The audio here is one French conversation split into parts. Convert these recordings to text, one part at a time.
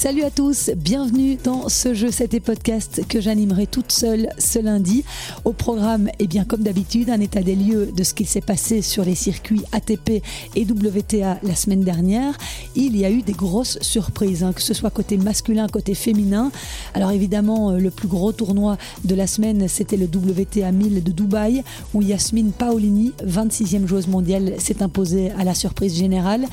Salut à tous, bienvenue dans ce jeu, c'était podcast que j'animerai toute seule ce lundi. Au programme, et eh bien comme d'habitude, un état des lieux de ce qu'il s'est passé sur les circuits ATP et WTA la semaine dernière. Il y a eu des grosses surprises, hein, que ce soit côté masculin, côté féminin. Alors évidemment, euh, le plus gros tournoi de la semaine, c'était le WTA 1000 de Dubaï, où Yasmine Paolini, 26e joueuse mondiale, s'est imposée à la surprise générale.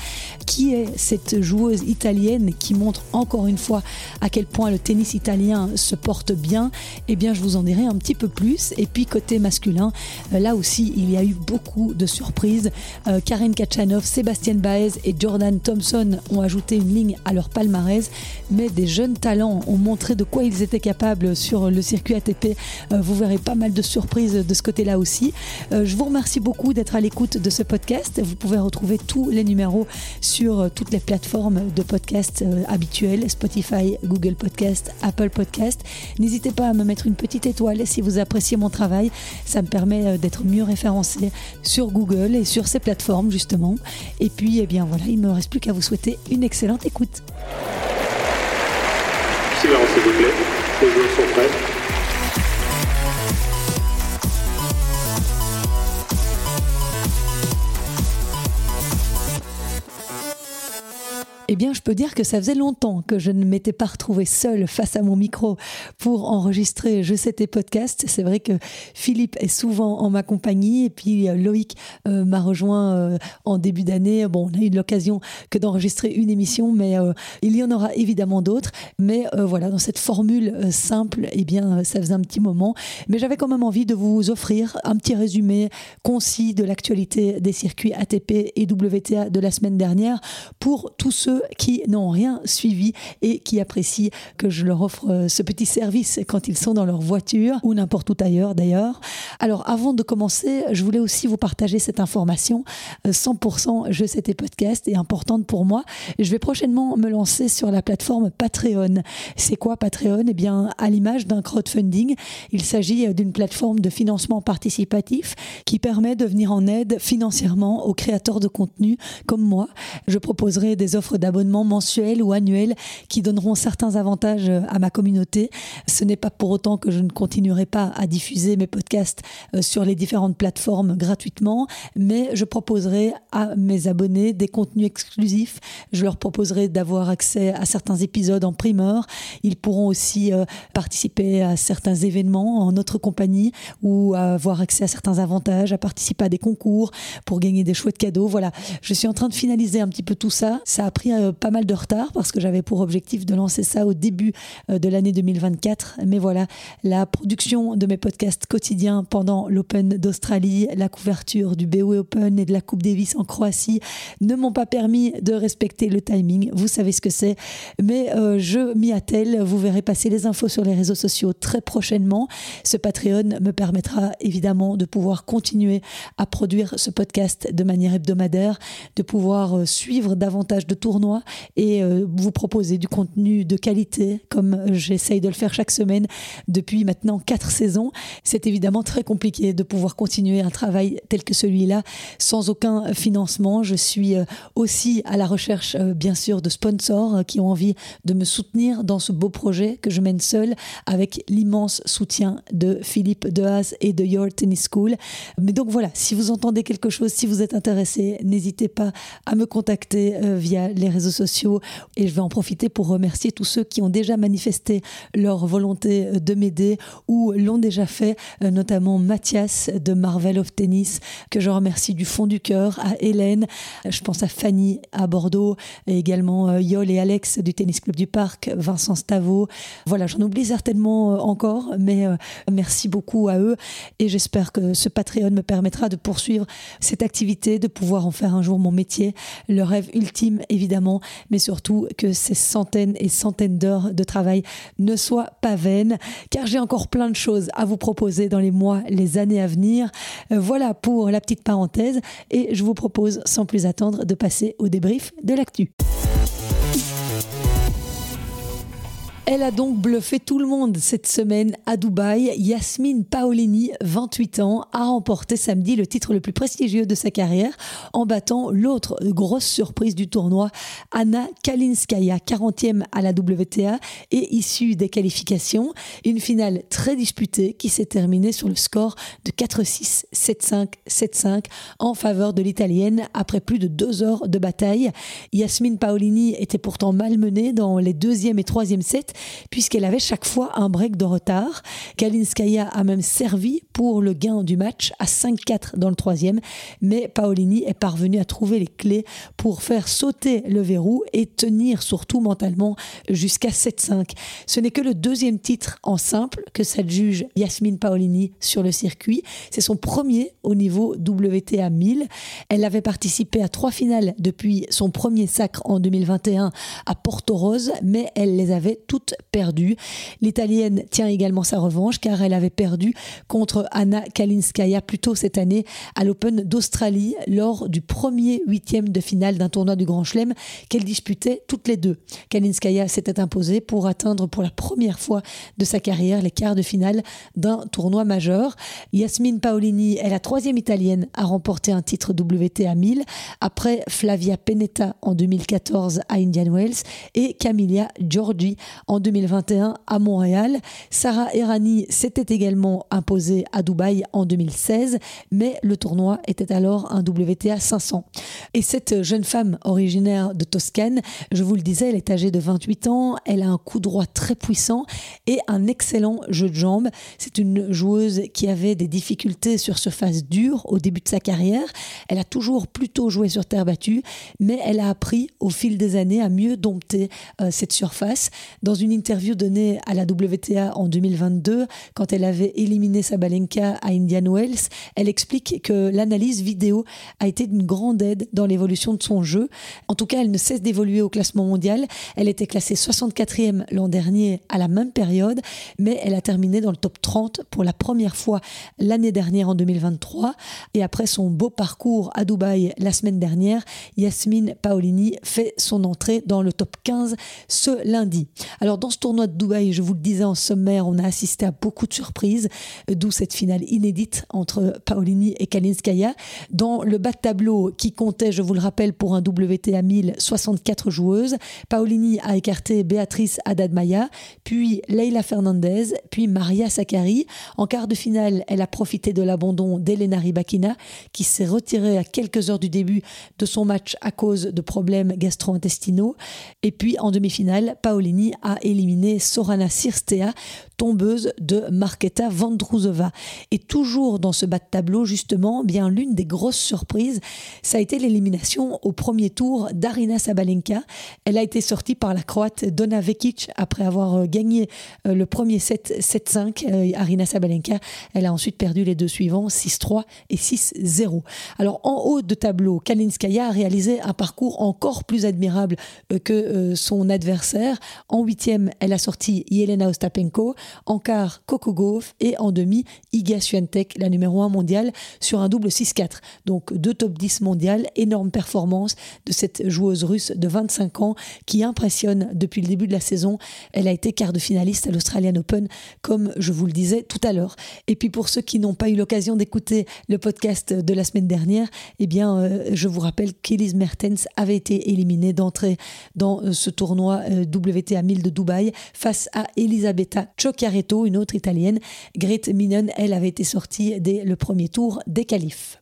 Qui est cette joueuse italienne qui montre en encore une fois à quel point le tennis italien se porte bien, eh bien je vous en dirai un petit peu plus. Et puis côté masculin, euh, là aussi il y a eu beaucoup de surprises. Euh, Karen Kachanov, Sébastien Baez et Jordan Thompson ont ajouté une ligne à leur palmarès, mais des jeunes talents ont montré de quoi ils étaient capables sur le circuit ATP. Euh, vous verrez pas mal de surprises de ce côté-là aussi. je vous remercie beaucoup d'être à l'écoute de ce podcast. Vous pouvez retrouver tous les numéros sur toutes les plateformes de podcast habituelles Spotify, Google Podcast, Apple Podcast. N'hésitez pas à me mettre une petite étoile si vous appréciez mon travail. Ça me permet euh, d'être mieux référencé sur Google et sur ces plateformes justement. Et puis, eh bien voilà, il ne me reste plus qu'à vous souhaiter une excellente écoute. Eh bien, je peux dire que ça faisait longtemps que je ne m'étais pas retrouvée seule face à mon micro pour enregistrer Je sais tes podcasts. C'est vrai que Philippe est souvent en ma compagnie et puis euh, Loïc euh, m'a rejoint euh, en début d'année. Bon, on a eu l'occasion que d'enregistrer une émission, mais il y en aura évidemment d'autres. Mais voilà, dans cette formule simple, eh bien, ça faisait un petit moment. Mais j'avais quand même envie de vous offrir un petit résumé concis de l'actualité des circuits ATP et WTA de la semaine dernière pour tous ceux qui n'ont rien suivi et qui apprécient que je leur offre euh, ce petit service quand ils sont dans leur voiture ou n'importe où ailleurs d'ailleurs. Alors avant de commencer, je voulais aussi vous partager cette information. 100% euh, je sais tes podcasts est importante pour moi. Je vais prochainement me lancer sur la plateforme Patreon. C'est quoi Patreon? Eh bien, à l'image d'un crowdfunding, il s'agit d'une plateforme de financement participatif qui permet de venir en aide financièrement aux créateurs de contenu comme moi. Je proposerai des offres d'abonnement mensuel ou annuel qui donneront certains avantages euh, à ma communauté. Ce n'est pas pour autant que je ne continuerai pas à diffuser mes podcasts euh, sur les différentes plateformes gratuitement, mais je proposerai à mes abonnés des contenus exclusifs. Je leur proposerai d'avoir accès à certains épisodes en primeur. Ils pourront aussi euh, participer à certains événements en notre compagnie ou avoir accès à certains avantages, à participer à des concours pour gagner des chouettes cadeaux. Voilà, je suis en train de finaliser un petit peu tout ça. Ça a pris euh, pas mal de retard parce que j'avais pour objectif de lancer ça au début euh, de l'année 2024. Mais voilà, la production de mes podcasts quotidiens pendant l'Open d'Australie, la couverture du BOE Open et de la Coupe Davis en Croatie ne m'ont pas permis de respecter le timing. Vous savez ce que c'est. Mais euh, je m'y attelle. Vous verrez passer les infos sur les réseaux sociaux très prochainement. Ce Patreon me permettra évidemment de pouvoir continuer à produire ce podcast de manière hebdomadaire, de pouvoir suivre davantage de tournois et euh, vous proposer du contenu de qualité comme j'essaye de le faire chaque semaine depuis maintenant quatre saisons. C'est évidemment très compliqué de pouvoir continuer un travail tel que celui-là sans aucun financement. Je suis euh, aussi à la recherche euh, bien sûr de sponsors qui ont envie de me soutenir dans ce beau projet que je mène seul avec l'immense soutien de Philippe Dehaas et de Your Tennis School. Mais donc voilà, si vous entendez quelque chose, si vous êtes intéressé, n'hésitez pas à me contacter via les réseaux sociaux et je vais en profiter pour remercier tous ceux qui ont déjà manifesté leur volonté de m'aider ou l'ont déjà fait, euh, notamment Mathias de Marvel of Tennis, que je remercie du fond du cœur, à Hélène, je pense à Fanny à Bordeaux, et également euh, Yol et Alex du Tennis Club du Parc, Vincent Stavo. Voilà, j'en oublie certainement euh, encore, mais merci beaucoup à eux et j'espère que ce Patreon me permettra de poursuivre cette activité, de pouvoir en faire un jour mon métier. Le rêve ultime, évidemment, mais surtout que ces centaines et centaines d'heures de travail ne soient pas vaines, car j'ai encore plein de choses à vous proposer dans les mois, les années à venir. Euh, voilà pour la petite parenthèse, et je vous propose sans plus attendre de passer au débrief de l'actu. Elle a donc bluffé tout le monde cette semaine à Dubaï. Yasmine Paolini, 28 ans, a remporté samedi le titre le plus prestigieux de sa carrière en battant l'autre grosse surprise du tournoi, Anna Kalinskaya, 40e à la WTA et issue des qualifications. Une finale très disputée qui s'est terminée sur le score de 4-6, 7-5, 7-5 en faveur de l'Italienne après plus de deux heures de bataille. Yasmine Paolini était pourtant malmenée dans les deuxième et troisième sets puisqu'elle avait chaque fois un break de retard. Kalinskaya a même servi pour le gain du match à 5-4 dans le troisième, mais Paolini est parvenue à trouver les clés pour faire sauter le verrou et tenir surtout mentalement jusqu'à 7-5. Ce n'est que le deuxième titre en simple que s'adjuge Yasmine Paolini sur le circuit. C'est son premier au niveau WTA 1000. Elle avait participé à trois finales depuis son premier sacre en 2021 à Porto Rose, mais elle les avait toutes perdue. L'Italienne tient également sa revanche car elle avait perdu contre Anna Kalinskaya plus tôt cette année à l'Open d'Australie lors du premier huitième de finale d'un tournoi du Grand Chelem qu'elle disputait toutes les deux. Kalinskaya s'était imposée pour atteindre pour la première fois de sa carrière les quarts de finale d'un tournoi majeur. Yasmine Paolini est la troisième italienne à remporter un titre WTA 1000 après Flavia Pennetta en 2014 à Indian Wells et Camilla Giorgi en 2021 à Montréal. Sarah Errani s'était également imposée à Dubaï en 2016, mais le tournoi était alors un WTA 500. Et cette jeune femme originaire de Toscane, je vous le disais, elle est âgée de 28 ans, elle a un coup droit très puissant et un excellent jeu de jambes. C'est une joueuse qui avait des difficultés sur surface dure au début de sa carrière. Elle a toujours plutôt joué sur terre battue, mais elle a appris au fil des années à mieux dompter euh, cette surface. Dans une interview donnée à la WTA en 2022, quand elle avait éliminé Sabalenka à Indian Wells, elle explique que l'analyse vidéo a été d'une grande aide dans l'évolution de son jeu. En tout cas, elle ne cesse d'évoluer au classement mondial. Elle était classée 64e l'an dernier à la même période, mais elle a terminé dans le top 30 pour la première fois l'année dernière en 2023. Et après son beau parcours à Dubaï la semaine dernière, Yasmine Paolini fait son entrée dans le top 15 ce lundi. Alors dans ce tournoi de Dubaï, je vous le disais en sommaire, on a assisté à beaucoup de surprises, d'où cette finale inédite entre Paolini et Kalinskaya. Dans le bas de tableau qui comptait, je vous le rappelle, pour un WTA 1000, 64 joueuses, Paolini a écarté Béatrice Haddad-Maya, puis Leila Fernandez, puis Maria Sakkari. En quart de finale, elle a profité de l'abandon d'Elena Rybakina, qui s'est retirée à quelques heures du début de son match à cause de problèmes gastro-intestinaux. Et puis en demi-finale, Paolini a éliminé Sorana Sirstea, tombeuse de Marketa Vandruzova. Et toujours dans ce bas de tableau, justement, bien l'une des grosses surprises, ça a été l'élimination au premier tour d'Arina Sabalenka. Elle a été sortie par la Croate Dona Vekic après avoir euh, gagné euh, le premier set 7-5. Euh, Arina Sabalenka, elle a ensuite perdu les deux suivants, 6-3 et 6-0. Alors en haut de tableau, Kalinskaya a réalisé un parcours encore plus admirable que son adversaire. En elle a sorti Yelena Ostapenko. En quart, Coco Gauff. Et en demi, Iga Swiatek, la numéro 1 mondiale, sur un double 6-4. Donc deux top 10 mondiales. Énorme performance de cette joueuse russe de 25 ans qui impressionne depuis le début de la saison. Elle a été quart de finaliste à l'Australian Open, comme je vous le disais tout à l'heure. Et puis pour ceux qui n'ont pas eu l'occasion d'écouter le podcast de la semaine dernière, eh bien, euh, je vous rappelle qu'Elise Mertens avait été éliminée d'entrée dans euh, ce tournoi euh, WTA 1000 de Dubaï face à Elisabetta Cioccaretto, une autre italienne. Grete Minen, elle avait été sortie dès le premier tour des qualifs.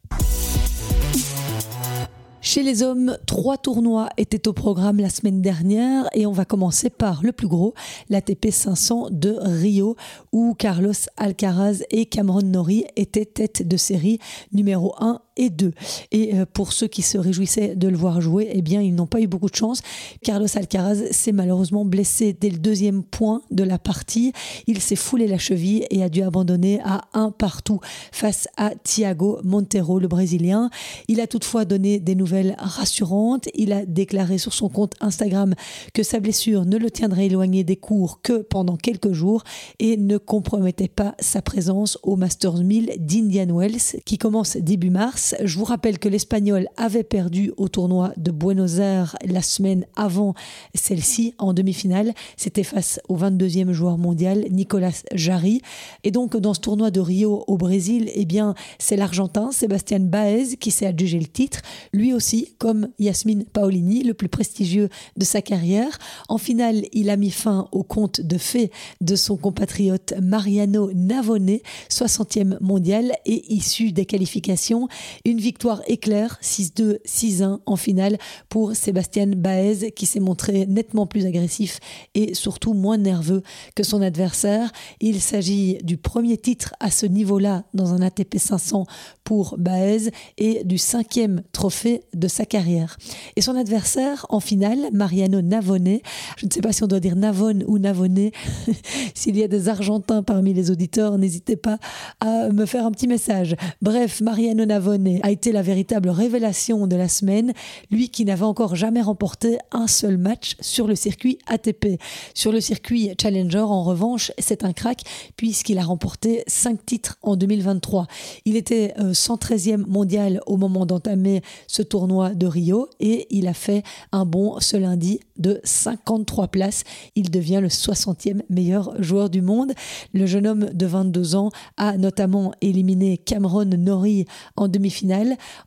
Chez les hommes, trois tournois étaient au programme la semaine dernière et on va commencer par le plus gros, l'ATP 500 de Rio, où Carlos Alcaraz et Cameron Norrie étaient tête de série numéro 1 et 2. Et euh, pour ceux qui se réjouissaient de le voir jouer, eh bien, ils n'ont pas eu beaucoup de chance. Carlos Alcaraz s'est malheureusement blessé dès le deuxième point de la partie. Il s'est foulé la cheville et a dû abandonner à un partout face à Thiago Montero, le Brésilien. Il a toutefois donné des nouvelles rassurantes. Il a déclaré sur son compte Instagram que sa blessure ne le tiendrait éloigné des cours que pendant quelques jours et ne compromettait pas sa présence au Masters 1000 d'Indian Wells qui commence début mars. Je vous rappelle que l'Espagnol avait perdu au tournoi de Buenos Aires la semaine avant celle-ci en demi-finale. C'était face au 22e joueur mondial, Nicolas Jarry. Et donc, dans ce tournoi de Rio au Brésil, eh bien, c'est l'Argentin Sébastien Baez qui s'est adjugé le titre. Lui aussi, comme Yasmine Paolini, le plus prestigieux de sa carrière. En finale, il a mis fin au compte de fait de son compatriote Mariano Navone, 60e mondial et issu des qualifications. Une victoire éclair, 6-2, 6-1 en finale pour Sébastien Baez qui s'est montré nettement plus agressif et surtout moins nerveux que son adversaire. Il s'agit du premier titre à ce niveau-là dans un ATP 500 pour Baez et du cinquième trophée de sa carrière. Et son adversaire en finale, Mariano Navone, je ne sais pas si on doit dire Navone ou Navone, s'il y a des Argentins parmi les auditeurs, n'hésitez pas à me faire un petit message. Bref, Mariano Navone a été la véritable révélation de la semaine, lui qui n'avait encore jamais remporté un seul match sur le circuit ATP. Sur le circuit Challenger, en revanche, c'est un crack puisqu'il a remporté cinq titres en 2023. Il était 113e euh, mondial au moment d'entamer ce tournoi de Rio et il a fait un bon ce lundi de 53 places. Il devient le 60e meilleur joueur du monde. Le jeune homme de 22 ans a notamment éliminé Cameron Norrie en demi-finale.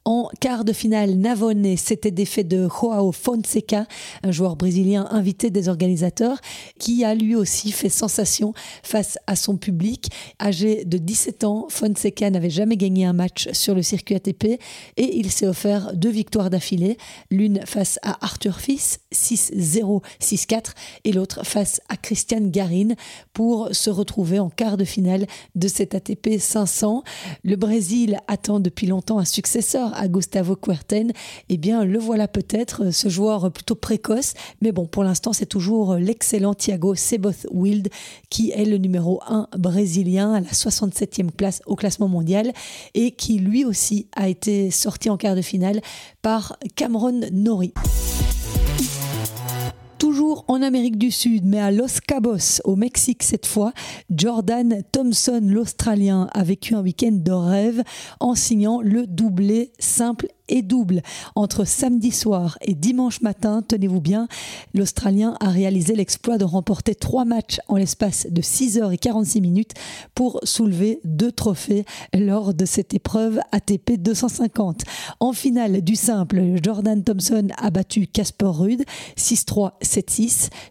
En quart de finale, Navone s'était défait de Joao Fonseca, un joueur brésilien invité des organisateurs, qui a lui aussi fait sensation face à son public. Âgé de 17 ans, Fonseca n'avait jamais gagné un match sur le circuit ATP et il s'est offert deux victoires d'affilée, l'une face à Arthur Fils, 6-0, 6-4, et l'autre face à Christian Garin pour se retrouver en quart de finale de cet ATP 500. Le Brésil attend depuis longtemps un successeur à Gustavo Kuerten. Eh bien, le voilà peut-être, ce joueur plutôt précoce, mais bon, pour l'instant, c'est toujours l'excellent Thiago Seboth Wild qui est le numéro 1 brésilien à la 67e place au classement mondial et qui lui aussi a été sorti en quart de finale par Cameron Norrie en Amérique du Sud, mais à Los Cabos, au Mexique cette fois, Jordan Thompson, l'Australien, a vécu un week-end de rêve en signant le doublé simple et double. Entre samedi soir et dimanche matin, tenez-vous bien, l'Australien a réalisé l'exploit de remporter trois matchs en l'espace de 6 heures et 46 minutes pour soulever deux trophées lors de cette épreuve ATP 250. En finale du simple, Jordan Thompson a battu Casper Ruud 6-3, 7-6.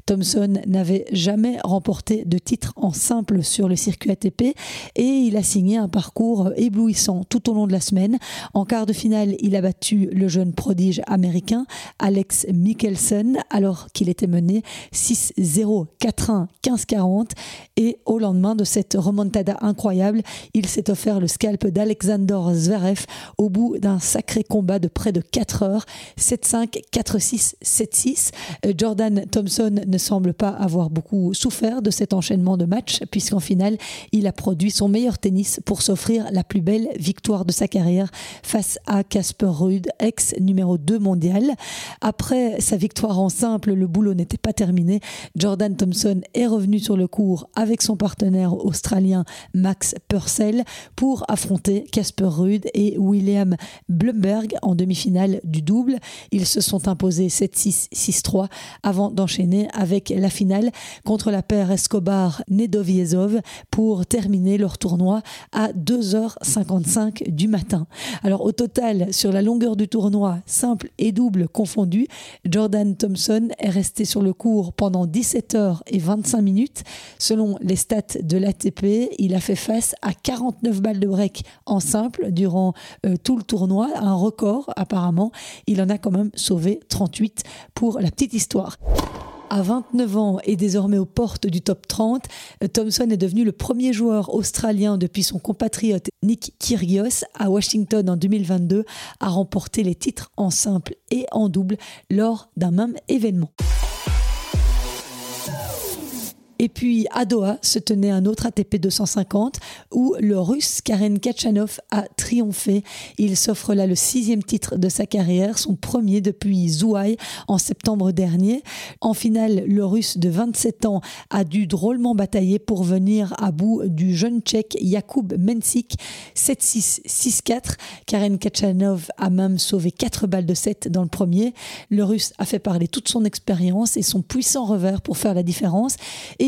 Thompson n'avait jamais remporté de titre en simple sur le circuit ATP et il a signé un parcours éblouissant tout au long de la semaine. En quart de finale, il a battu le jeune prodige américain Alex Mikkelsen alors qu'il était mené 6-0, 4-1, 15-40 et au lendemain de cette remontada incroyable, il s'est offert le scalp d'Alexander Zverev au bout d'un sacré combat de près de 4 heures, 7-5, 4-6, 7-6. Jordan Thompson ne semble pas avoir beaucoup souffert de cet enchaînement de matchs puisqu'en finale, il a produit son meilleur tennis pour s'offrir la plus belle victoire de sa carrière face à Casper Rude, ex numéro 2 mondial. Après sa victoire en simple, le boulot n'était pas terminé. Jordan Thompson est revenu sur le cours avec son partenaire australien Max Purcell pour affronter Casper Rude et William Blumberg en demi-finale du double. Ils se sont imposés 7-6, 6-3 avant d'enchaîner avec la finale contre la paire Escobar-Nedoviezov pour terminer leur tournoi à 2h55 du matin. Alors au total, sur la longueur du tournoi, simple et double confondus, Jordan Thompson est resté sur le cours pendant 17 heures et 25 minutes. Selon les stats de l'ATP, il a fait face à 49 balles de break en simple durant euh, tout le tournoi, un record apparemment. Il en a quand même sauvé 38 pour la petite histoire. À 29 ans et désormais aux portes du top 30, Thompson est devenu le premier joueur australien depuis son compatriote Nick Kyrgios à Washington en 2022 à remporter les titres en simple et en double lors d'un même événement. Et puis à Doha se tenait un autre ATP 250 où le russe Karen Kachanov a triomphé. Il s'offre là le sixième titre de sa carrière, son premier depuis Zouhai en septembre dernier. En finale, le russe de 27 ans a dû drôlement batailler pour venir à bout du jeune tchèque Jakub Mensik 7-6, 6-4. Karen Kachanov a même sauvé 4 balles de 7 dans le premier. Le russe a fait parler toute son expérience et son puissant revers pour faire la différence.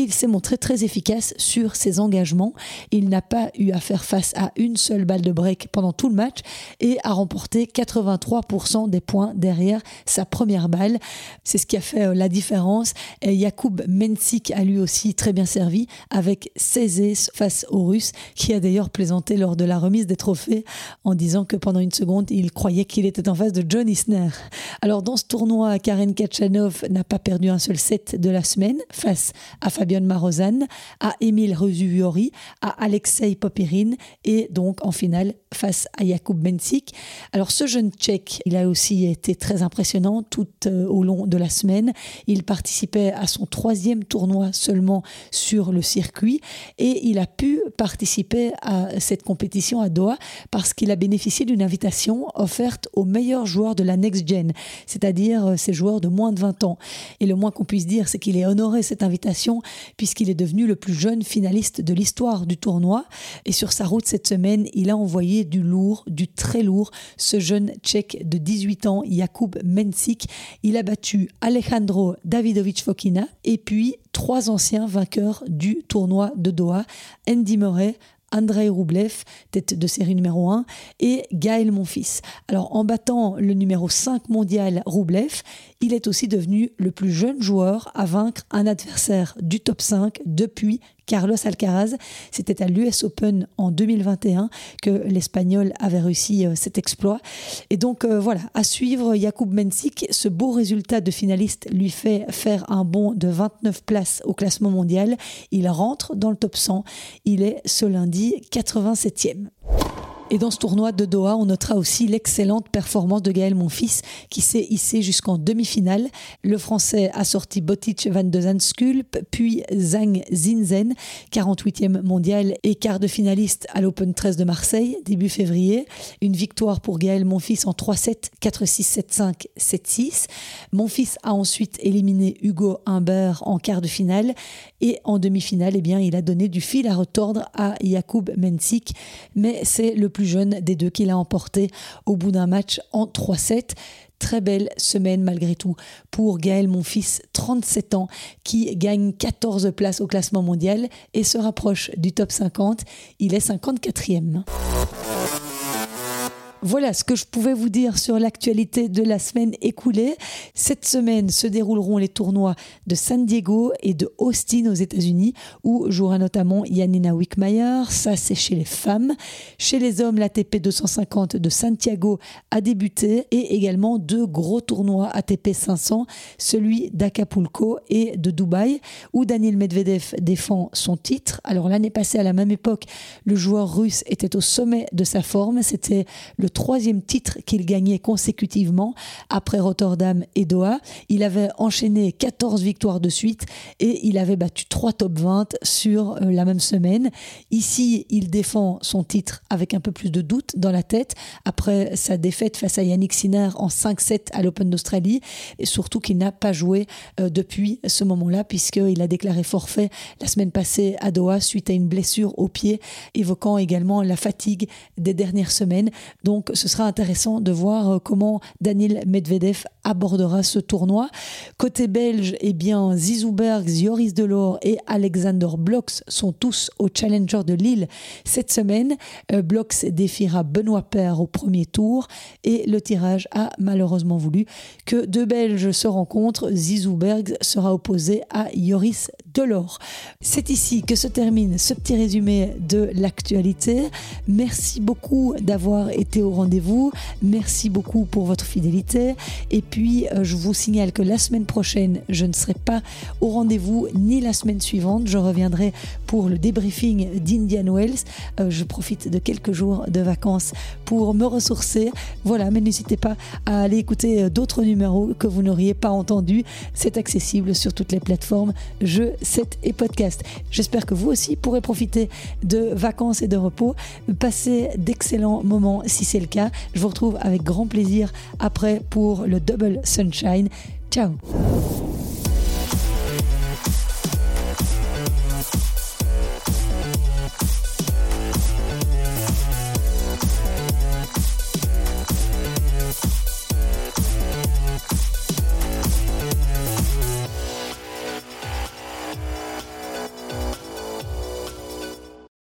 Il s'est montré très efficace sur ses engagements. Il n'a pas eu à faire face à une seule balle de break pendant tout le match et a remporté 83% des points derrière sa première balle. C'est ce qui a fait euh, la différence. Et Jakub Mensik a lui aussi très bien servi avec 16 face aux Russes, qui a d'ailleurs plaisanté lors de la remise des trophées en disant que pendant une seconde, il croyait qu'il était en face de John Isner. Alors dans ce tournoi, Karen Kachanov n'a pas perdu un seul set de la semaine face à Fabien Fabian Marozan, à Emile Rezuviori, à Alexei Popirin et donc en finale face à Jakub Bensik. Alors ce jeune tchèque, il a aussi été très impressionnant tout euh, au long de la semaine. Il participait à son troisième tournoi seulement sur le circuit et il a pu participer à cette compétition à Doha parce qu'il a bénéficié d'une invitation offerte aux meilleurs joueurs de la Next Gen, c'est-à-dire euh, ces joueurs de moins de 20 ans. Et le moins qu'on puisse dire, c'est qu'il ait honoré cette invitation puisqu'il est devenu le plus jeune finaliste de l'histoire du tournoi. Et sur sa route cette semaine, il a envoyé du lourd, du très lourd, ce jeune tchèque de 18 ans, Jakub Mensik. Il a battu Alejandro Davidovich Fokina et puis trois anciens vainqueurs du tournoi de Doha, Andy Murray, Andrei Roublev, tête de série numéro 1, et Gaël Monfils. Alors en battant le numéro 5 mondial Roublev, il est aussi devenu le plus jeune joueur à vaincre un adversaire du top 5 depuis Carlos Alcaraz. C'était à l'US Open en 2021 que l'Espagnol avait réussi euh, cet exploit. Et donc euh, voilà, à suivre Jakub Mensik. Ce beau résultat de finaliste lui fait faire un bond de 29 places au classement mondial. Il rentre dans le top 100. Il est ce lundi 87e. Et dans ce tournoi de Doha, on notera aussi l'excellente performance de Gaël Monfils qui s'est hissé jusqu'en demi-finale. Le Français a sorti Botic van de Zandschulp, puis Zhang Zinzen, 48e mondial et quart de finaliste à l'Open 13 de Marseille, début février. Une victoire pour Gaël Monfils en 3-7, 4-6, 7-5, 7-6. Monfils a ensuite éliminé Hugo Humbert en quart de finale et en demi-finale, eh bien, il a donné du fil à retordre à Jakub Mensik, mais c'est le plus jeune des deux qu'il a emporté au bout d'un match en 3-7 très belle semaine malgré tout pour Gaël Monfils, 37 ans, qui gagne 14 places au classement mondial et se rapproche du top 50. Il est 54e. Voilà ce que je pouvais vous dire sur l'actualité de la semaine écoulée. Cette semaine se dérouleront les tournois de San Diego et de Austin aux États-Unis, où jouera notamment Yanina Wickmeyer. Ça, c'est chez les femmes. Chez les hommes, l'ATP 250 de Santiago a débuté et également deux gros tournois ATP 500, celui d'Acapulco et de Dubaï, où Daniel Medvedev défend son titre. Alors l'année passée, à la même époque, le joueur russe était au sommet de sa forme. Troisième titre qu'il gagnait consécutivement après Rotterdam et Doha. Il avait enchaîné 14 victoires de suite et il avait battu trois top 20 sur euh, la même semaine. Ici, il défend son titre avec un peu plus de doute dans la tête après sa défaite face à Yannick Sinner en 5-7 à l'Open d'Australie et surtout qu'il n'a pas joué euh, depuis ce moment-là puisqu'il a déclaré forfait la semaine passée à Doha suite à une blessure au pied évoquant également la fatigue des dernières semaines. Donc donc ce sera intéressant de voir euh, comment Daniel Medvedev abordera ce tournoi. Côté belge, eh bien Zizou Bergs, Joris Delors et Alexander Blox sont tous au Challenger de Lille cette semaine. Euh, Blox défiera Benoît Paire au premier tour et le tirage a malheureusement voulu que deux Belges se rencontrent. Zizou Bergs sera opposé à Joris Delors. C'est ici que se termine ce petit résumé de l'actualité. Merci beaucoup d'avoir été au au rendez-vous. Merci beaucoup pour votre fidélité. Et puis, euh, je vous signale que la semaine prochaine, je ne serai pas au rendez-vous ni la semaine suivante. Je reviendrai pour le débriefing d'Indian Wells. Euh, je profite de quelques jours de vacances pour me ressourcer. Voilà, mais n'hésitez pas à aller écouter euh, d'autres numéros que vous n'auriez pas entendus. C'est accessible sur toutes les plateformes jeux, set et podcast. J'espère que vous aussi pourrez profiter de vacances et de repos. Passez d'excellents moments si Je vous retrouve avec grand plaisir après pour le Double Sunshine. Ciao